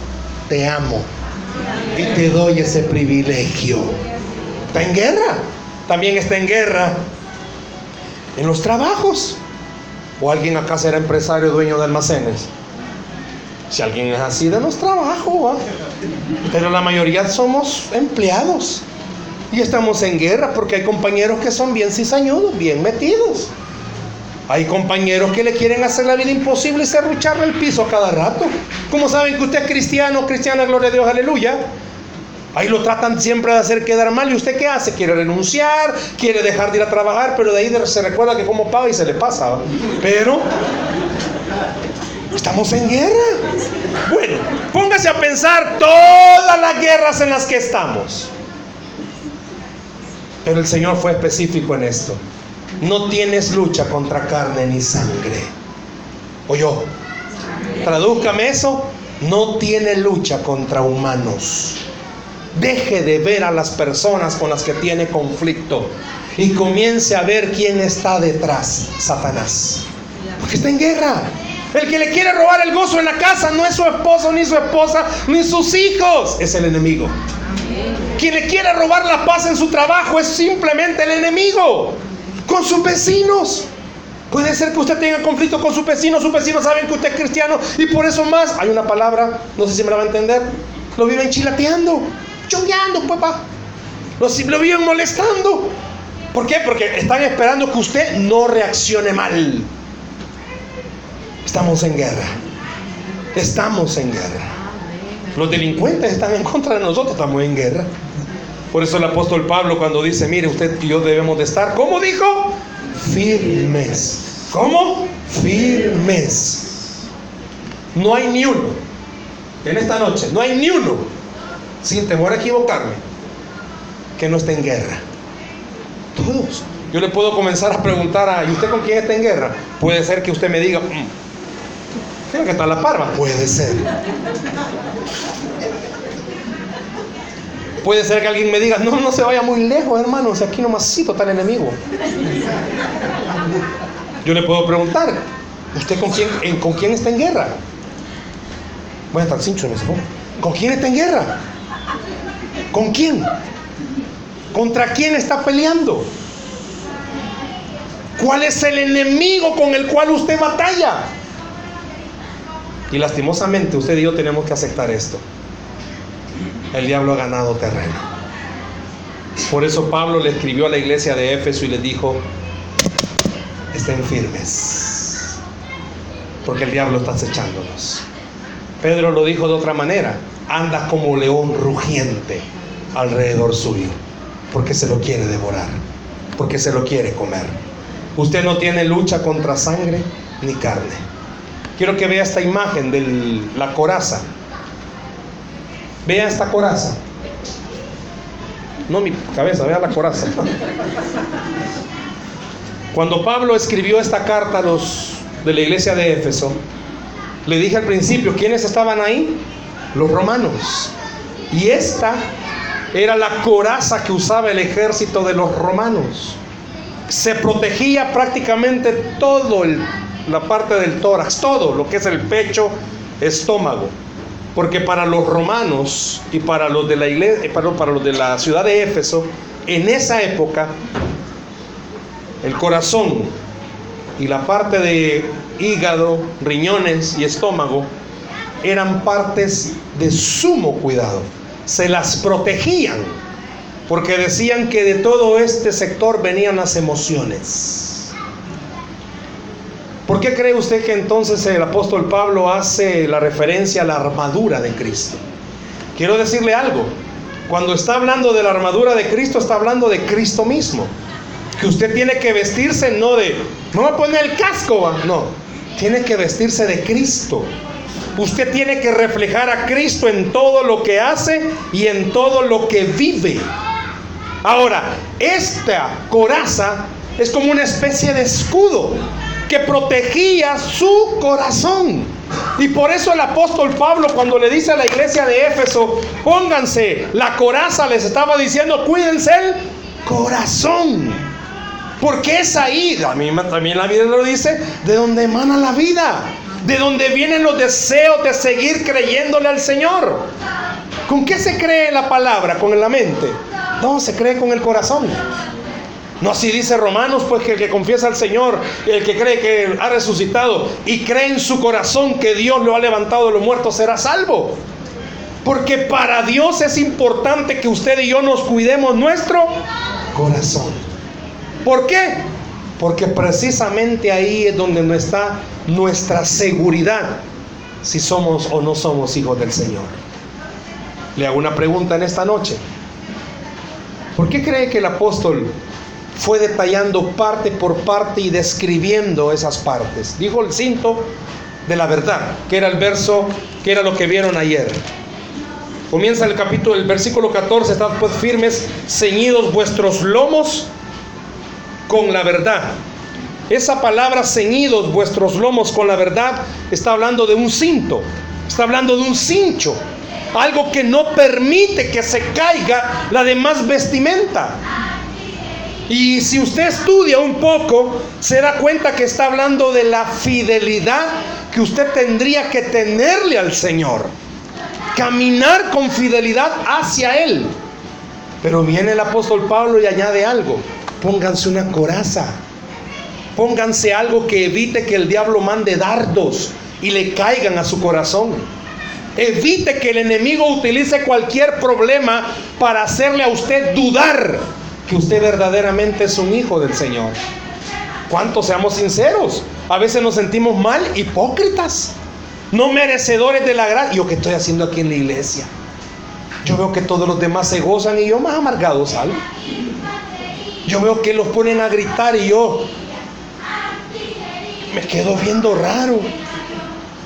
te amo y te doy ese privilegio. Está en guerra, también está en guerra en los trabajos. ¿O alguien acá será empresario, dueño de almacenes? Si alguien es así, de los trabajos. Pero la mayoría somos empleados. Y estamos en guerra porque hay compañeros que son bien cizañudos, bien metidos. Hay compañeros que le quieren hacer la vida imposible y serrucharle el piso a cada rato. Como saben que usted es cristiano, cristiana, gloria a Dios, aleluya. Ahí lo tratan siempre de hacer quedar mal. ¿Y usted qué hace? Quiere renunciar, quiere dejar de ir a trabajar, pero de ahí se recuerda que como paga y se le pasa. Pero estamos en guerra. Bueno, póngase a pensar todas las guerras en las que estamos. Pero el Señor fue específico en esto. No tienes lucha contra carne ni sangre. O yo, tradúzcame eso. No tiene lucha contra humanos. Deje de ver a las personas con las que tiene conflicto y comience a ver quién está detrás. Satanás. Porque está en guerra. El que le quiere robar el gozo en la casa no es su esposo, ni su esposa, ni sus hijos. Es el enemigo. Quien le quiere robar la paz en su trabajo es simplemente el enemigo. Con sus vecinos. Puede ser que usted tenga conflicto con sus vecinos, sus vecinos saben que usted es cristiano y por eso más, hay una palabra, no sé si me la va a entender, lo viven chilateando, chongueando, papá. Lo, lo viven molestando. ¿Por qué? Porque están esperando que usted no reaccione mal. Estamos en guerra. Estamos en guerra. Los delincuentes están en contra de nosotros, estamos en guerra. Por eso el apóstol Pablo cuando dice, mire, usted y yo debemos de estar, ¿cómo dijo? Firmes. ¿Cómo? Firmes. No hay ni uno. En esta noche, no hay ni uno, sin temor a equivocarme, que no esté en guerra. Todos. Yo le puedo comenzar a preguntar a, ¿y usted con quién está en guerra? Puede ser que usted me diga, mm, que está la parva. Puede ser. Puede ser que alguien me diga, no, no se vaya muy lejos, hermano, o sea, aquí nomásito está el enemigo. Yo le puedo preguntar, ¿usted con quién, con quién está en guerra? Voy a estar cincho en ese ¿Con quién está en guerra? ¿Con quién? ¿Contra quién está peleando? ¿Cuál es el enemigo con el cual usted batalla? Y lastimosamente usted y yo tenemos que aceptar esto. El diablo ha ganado terreno. Por eso Pablo le escribió a la iglesia de Éfeso y le dijo, estén firmes, porque el diablo está acechándonos. Pedro lo dijo de otra manera, anda como león rugiente alrededor suyo, porque se lo quiere devorar, porque se lo quiere comer. Usted no tiene lucha contra sangre ni carne Quiero que vea esta imagen de la coraza. Vea esta coraza. No mi cabeza, vea la coraza. Cuando Pablo escribió esta carta a los de la iglesia de Éfeso, le dije al principio, ¿quiénes estaban ahí? Los romanos. Y esta era la coraza que usaba el ejército de los romanos. Se protegía prácticamente todo el la parte del tórax, todo lo que es el pecho, estómago. Porque para los romanos y para los de la iglesia, eh, para, los de la ciudad de Éfeso, en esa época, el corazón y la parte de hígado, riñones y estómago eran partes de sumo cuidado. Se las protegían porque decían que de todo este sector venían las emociones. ¿Por qué cree usted que entonces el apóstol Pablo hace la referencia a la armadura de Cristo? Quiero decirle algo. Cuando está hablando de la armadura de Cristo, está hablando de Cristo mismo. Que usted tiene que vestirse no de, no me poner el casco, no. Tiene que vestirse de Cristo. Usted tiene que reflejar a Cristo en todo lo que hace y en todo lo que vive. Ahora, esta coraza es como una especie de escudo que protegía su corazón. Y por eso el apóstol Pablo cuando le dice a la iglesia de Éfeso, pónganse la coraza, les estaba diciendo, cuídense el corazón. Porque es ahí, también la Biblia lo dice, de donde emana la vida, de donde vienen los deseos de seguir creyéndole al Señor. ¿Con qué se cree la palabra? ¿Con la mente? No, se cree con el corazón. No así dice Romanos, pues que el que confiesa al Señor, el que cree que ha resucitado y cree en su corazón que Dios lo ha levantado de los muertos será salvo. Porque para Dios es importante que usted y yo nos cuidemos nuestro corazón. ¿Por qué? Porque precisamente ahí es donde está nuestra seguridad si somos o no somos hijos del Señor. Le hago una pregunta en esta noche. ¿Por qué cree que el apóstol fue detallando parte por parte y describiendo esas partes? Dijo el cinto de la verdad, que era el verso, que era lo que vieron ayer. Comienza el capítulo, el versículo 14, estad pues firmes, ceñidos vuestros lomos con la verdad. Esa palabra ceñidos vuestros lomos con la verdad está hablando de un cinto, está hablando de un cincho, algo que no permite que se caiga la demás vestimenta. Y si usted estudia un poco, se da cuenta que está hablando de la fidelidad que usted tendría que tenerle al Señor. Caminar con fidelidad hacia Él. Pero viene el apóstol Pablo y añade algo. Pónganse una coraza. Pónganse algo que evite que el diablo mande dardos y le caigan a su corazón. Evite que el enemigo utilice cualquier problema para hacerle a usted dudar usted verdaderamente es un hijo del Señor. ¿Cuántos seamos sinceros? A veces nos sentimos mal, hipócritas, no merecedores de la gracia. ¿Yo qué estoy haciendo aquí en la iglesia? Yo veo que todos los demás se gozan y yo más amargado salgo. Yo veo que los ponen a gritar y yo me quedo viendo raro.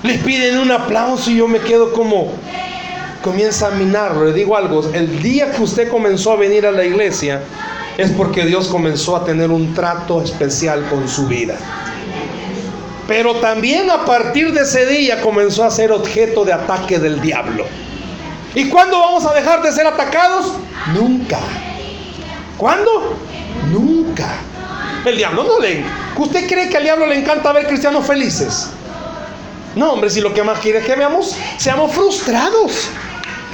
Les piden un aplauso y yo me quedo como, comienza a minarlo. Le digo algo, el día que usted comenzó a venir a la iglesia es porque Dios comenzó a tener un trato especial con su vida. Pero también a partir de ese día comenzó a ser objeto de ataque del diablo. ¿Y cuándo vamos a dejar de ser atacados? Nunca. ¿Cuándo? Nunca. El diablo no le... ¿Usted cree que al diablo le encanta ver cristianos felices? No, hombre, si lo que más quiere es que veamos, seamos frustrados.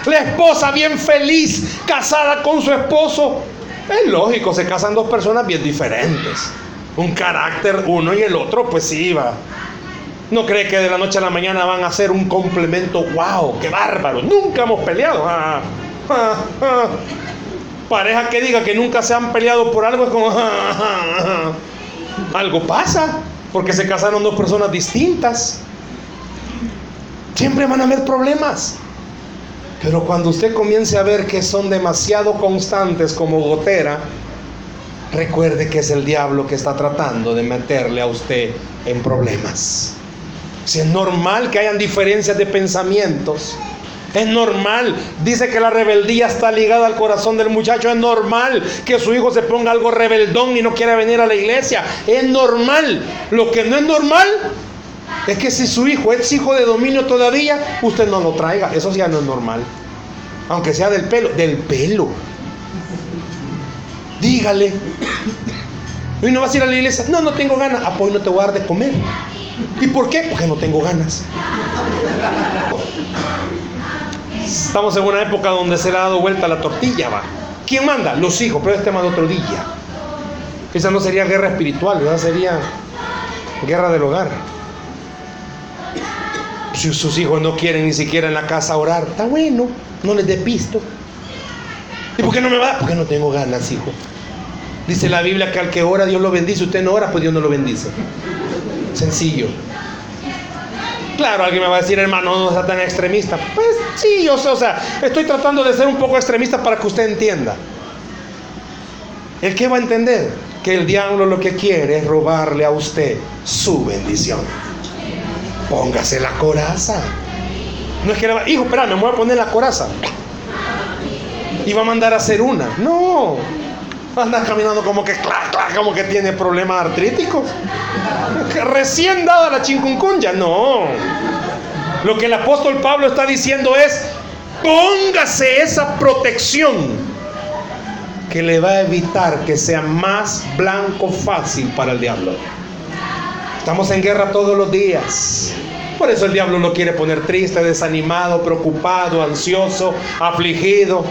La esposa bien feliz, casada con su esposo. Es lógico, se casan dos personas bien diferentes. Un carácter uno y el otro, pues sí, va. No cree que de la noche a la mañana van a ser un complemento, wow, qué bárbaro. Nunca hemos peleado. Ah, ah, ah. Pareja que diga que nunca se han peleado por algo es como, algo pasa, porque se casaron dos personas distintas. Siempre van a haber problemas. Pero cuando usted comience a ver que son demasiado constantes como gotera, recuerde que es el diablo que está tratando de meterle a usted en problemas. Si es normal que hayan diferencias de pensamientos, es normal. Dice que la rebeldía está ligada al corazón del muchacho. Es normal que su hijo se ponga algo rebeldón y no quiera venir a la iglesia. Es normal. Lo que no es normal es que si su hijo es hijo de dominio todavía, usted no lo traiga. Eso ya no es normal. Aunque sea del pelo, del pelo. Dígale. ¿Y no vas a ir a la iglesia? No, no tengo ganas. Ah, pues no te voy a dar de comer. ¿Y por qué? Porque no tengo ganas. Estamos en una época donde se le ha dado vuelta la tortilla, va. ¿Quién manda? Los hijos, pero este tema de otro día. Esa no sería guerra espiritual, esa sería guerra del hogar. Si sus hijos no quieren ni siquiera en la casa orar, está bueno, no les dé pisto. ¿Y por qué no me va? Porque no tengo ganas, hijo. Dice la Biblia que al que ora Dios lo bendice, usted no ora, pues Dios no lo bendice. Sencillo. Claro, alguien me va a decir, hermano, no sea tan extremista. Pues sí, yo sé, o sea, estoy tratando de ser un poco extremista para que usted entienda. ¿El qué va a entender? Que el diablo lo que quiere es robarle a usted su bendición. Póngase la coraza. No es que le va, hijo, espera, me voy a poner la coraza. Y va a mandar a hacer una. No. Va a andar caminando como que, como que tiene problemas artríticos. Recién dada la chincuncunya. No. Lo que el apóstol Pablo está diciendo es, póngase esa protección. que le va a evitar que sea más blanco fácil para el diablo. Estamos en guerra todos los días. Por eso el diablo lo quiere poner triste, desanimado, preocupado, ansioso, afligido.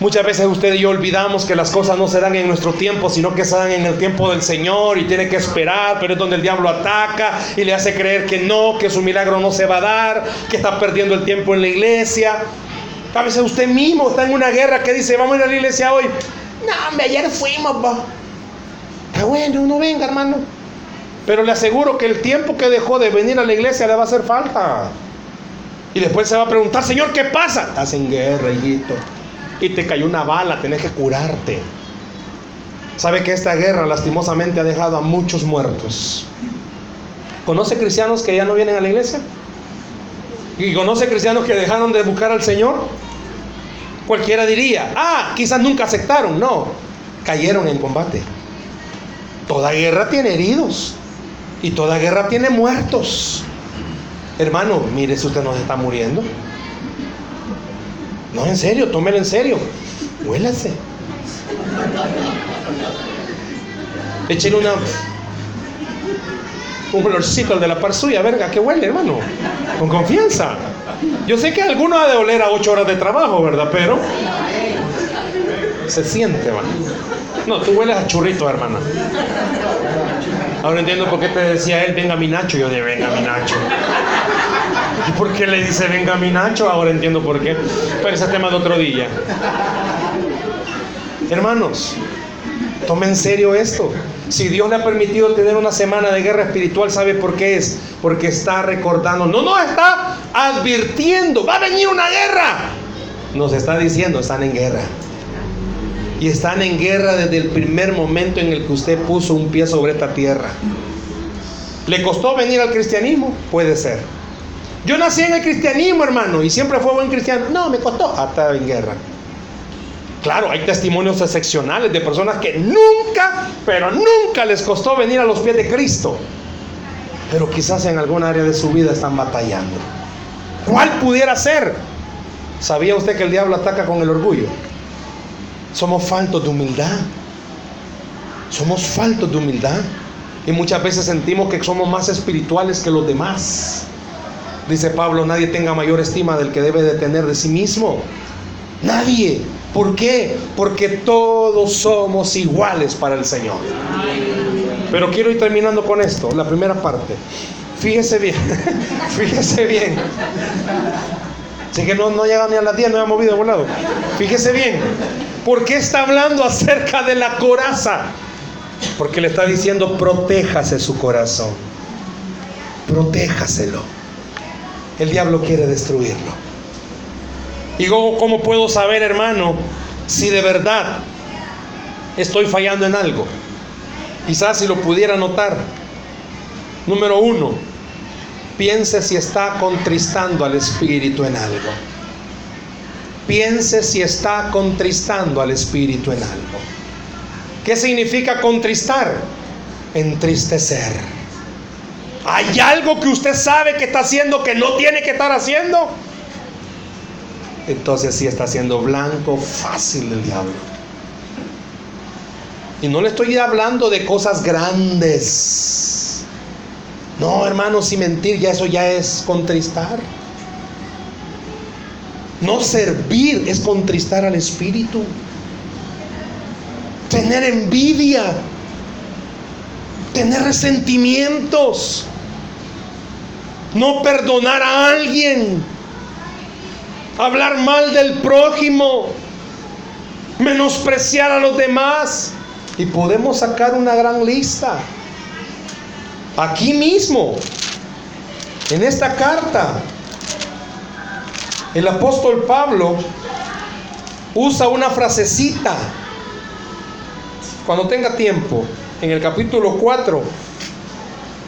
Muchas veces usted y yo olvidamos que las cosas no se dan en nuestro tiempo, sino que se dan en el tiempo del Señor y tiene que esperar, pero es donde el diablo ataca y le hace creer que no, que su milagro no se va a dar, que está perdiendo el tiempo en la iglesia. A veces usted mismo está en una guerra que dice, vamos a ir a la iglesia hoy. No, hombre, ayer fuimos, va. Está bueno, no venga, hermano. Pero le aseguro que el tiempo que dejó de venir a la iglesia le va a hacer falta. Y después se va a preguntar, Señor, ¿qué pasa? Estás en guerra, hijito y te cayó una bala, tenés que curarte. ¿Sabe que esta guerra lastimosamente ha dejado a muchos muertos? ¿Conoce cristianos que ya no vienen a la iglesia? ¿Y conoce cristianos que dejaron de buscar al Señor? Cualquiera diría, ah, quizás nunca aceptaron. No, cayeron en combate. Toda guerra tiene heridos y toda guerra tiene muertos. Hermano, mire si usted nos está muriendo. No, en serio, tómelo en serio. Huélase. Échale una. Un olorcito al de la par suya, verga, que huele, hermano. Con confianza. Yo sé que alguno ha de oler a ocho horas de trabajo, ¿verdad? Pero. Se siente, hermano. No, tú hueles a churrito, hermana. Ahora entiendo por qué te decía él, venga mi Nacho. Yo de venga mi Nacho. ¿Y por qué le dice venga mi Nacho? Ahora entiendo por qué. Pero ese tema de otro día. Hermanos, tomen en serio esto. Si Dios le ha permitido tener una semana de guerra espiritual, ¿sabe por qué es? Porque está recordando, no nos está advirtiendo, va a venir una guerra. Nos está diciendo, están en guerra. Y están en guerra desde el primer momento en el que usted puso un pie sobre esta tierra. ¿Le costó venir al cristianismo? Puede ser. Yo nací en el cristianismo, hermano, y siempre fue buen cristiano. No, me costó. Hasta en guerra. Claro, hay testimonios excepcionales de personas que nunca, pero nunca les costó venir a los pies de Cristo. Pero quizás en alguna área de su vida están batallando. ¿Cuál pudiera ser? ¿Sabía usted que el diablo ataca con el orgullo? Somos faltos de humildad. Somos faltos de humildad. Y muchas veces sentimos que somos más espirituales que los demás. Dice Pablo, nadie tenga mayor estima del que debe de tener de sí mismo. Nadie. ¿Por qué? Porque todos somos iguales para el Señor. Pero quiero ir terminando con esto, la primera parte. Fíjese bien, fíjese bien. Así que no, no llega ni a las 10, no ha movido de volado. Fíjese bien, ¿por qué está hablando acerca de la coraza? Porque le está diciendo, protéjase su corazón. Protéjaselo. El diablo quiere destruirlo. Y ¿cómo puedo saber, hermano, si de verdad estoy fallando en algo? Quizás si lo pudiera notar. Número uno, piense si está contristando al Espíritu en algo. Piense si está contristando al Espíritu en algo. ¿Qué significa contristar? Entristecer. ¿Hay algo que usted sabe que está haciendo que no tiene que estar haciendo? Entonces sí está haciendo blanco fácil el diablo. Y no le estoy hablando de cosas grandes. No, hermano, sin mentir, ya eso ya es contristar. No servir es contristar al Espíritu. Tener envidia. Tener resentimientos. No perdonar a alguien. Hablar mal del prójimo. Menospreciar a los demás. Y podemos sacar una gran lista. Aquí mismo, en esta carta, el apóstol Pablo usa una frasecita. Cuando tenga tiempo, en el capítulo 4,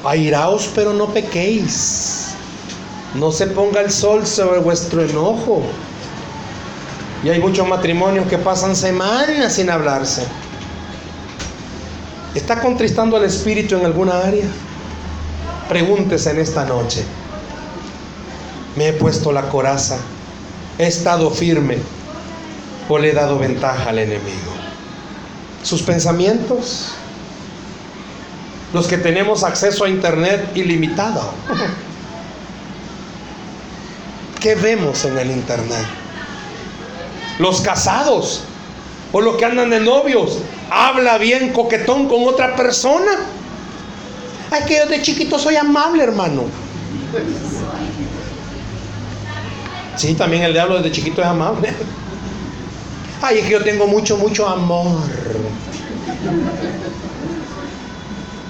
airaos pero no pequéis. No se ponga el sol sobre vuestro enojo. Y hay muchos matrimonios que pasan semanas sin hablarse. ¿Está contristando al Espíritu en alguna área? Pregúntese en esta noche. Me he puesto la coraza, he estado firme, o le he dado ventaja al enemigo? Sus pensamientos, los que tenemos acceso a internet ilimitado. ¿Qué vemos en el internet? Los casados o los que andan de novios, habla bien coquetón con otra persona. Ay, que yo de chiquito soy amable, hermano. Sí, también el diablo desde chiquito es amable. Ay, es que yo tengo mucho, mucho amor.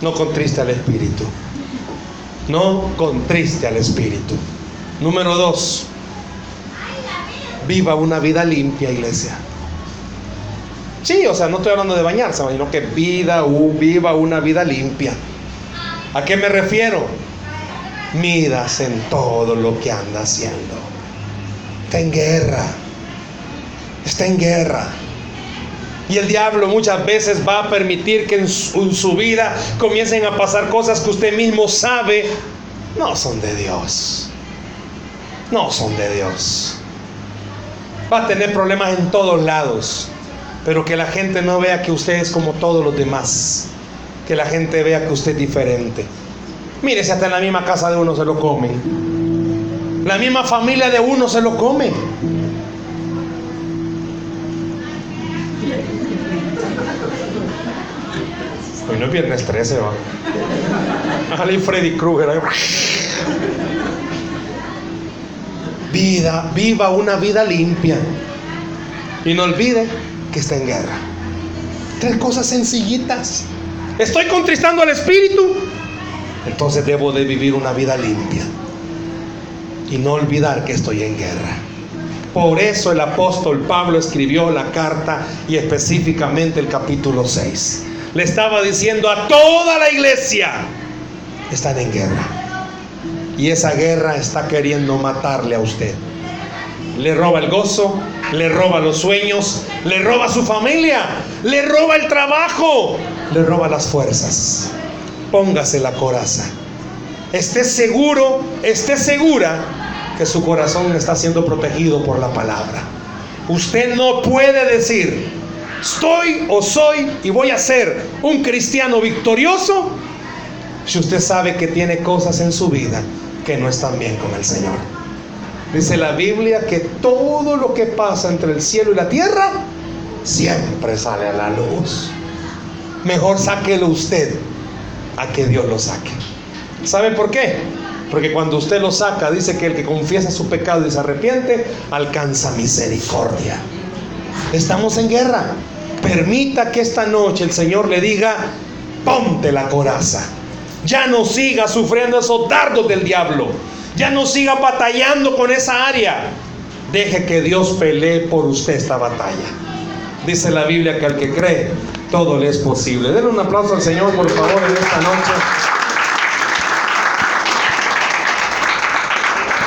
No contriste al espíritu. No contriste al espíritu. Número dos. Viva una vida limpia, iglesia. Sí, o sea, no estoy hablando de bañarse, sino que vida, viva una vida limpia. ¿A qué me refiero? Midas en todo lo que anda haciendo. Está en guerra. Está en guerra. Y el diablo muchas veces va a permitir que en su, vida comiencen a pasar cosas que usted mismo sabe no son de Dios. No son de Dios. Va a tener problemas en todos lados. Pero que la gente no vea que usted es como todos los demás. Que la gente vea que usted es diferente. Mire, si hasta en la misma casa de uno se lo comen. La misma familia de uno se lo come. Hoy no es viernes 13, va. Y Freddy Krueger. Vida, viva una vida limpia. Y no olvide que está en guerra. Tres cosas sencillitas. Estoy contristando al Espíritu. Entonces debo de vivir una vida limpia. Y no olvidar que estoy en guerra. Por eso el apóstol Pablo escribió la carta y específicamente el capítulo 6. Le estaba diciendo a toda la iglesia, están en guerra. Y esa guerra está queriendo matarle a usted. Le roba el gozo, le roba los sueños, le roba su familia, le roba el trabajo, le roba las fuerzas. Póngase la coraza. Esté seguro, esté segura que su corazón está siendo protegido por la palabra. Usted no puede decir, estoy o soy y voy a ser un cristiano victorioso si usted sabe que tiene cosas en su vida que no están bien con el Señor. Dice la Biblia que todo lo que pasa entre el cielo y la tierra siempre sale a la luz. Mejor sáquelo usted a que Dios lo saque. ¿Sabe por qué? Porque cuando usted lo saca, dice que el que confiesa su pecado y se arrepiente, alcanza misericordia. Estamos en guerra. Permita que esta noche el Señor le diga, ponte la coraza. Ya no siga sufriendo esos dardos del diablo. Ya no siga batallando con esa área. Deje que Dios pelee por usted esta batalla. Dice la Biblia que al que cree, todo le es posible. Denle un aplauso al Señor, por favor, en esta noche.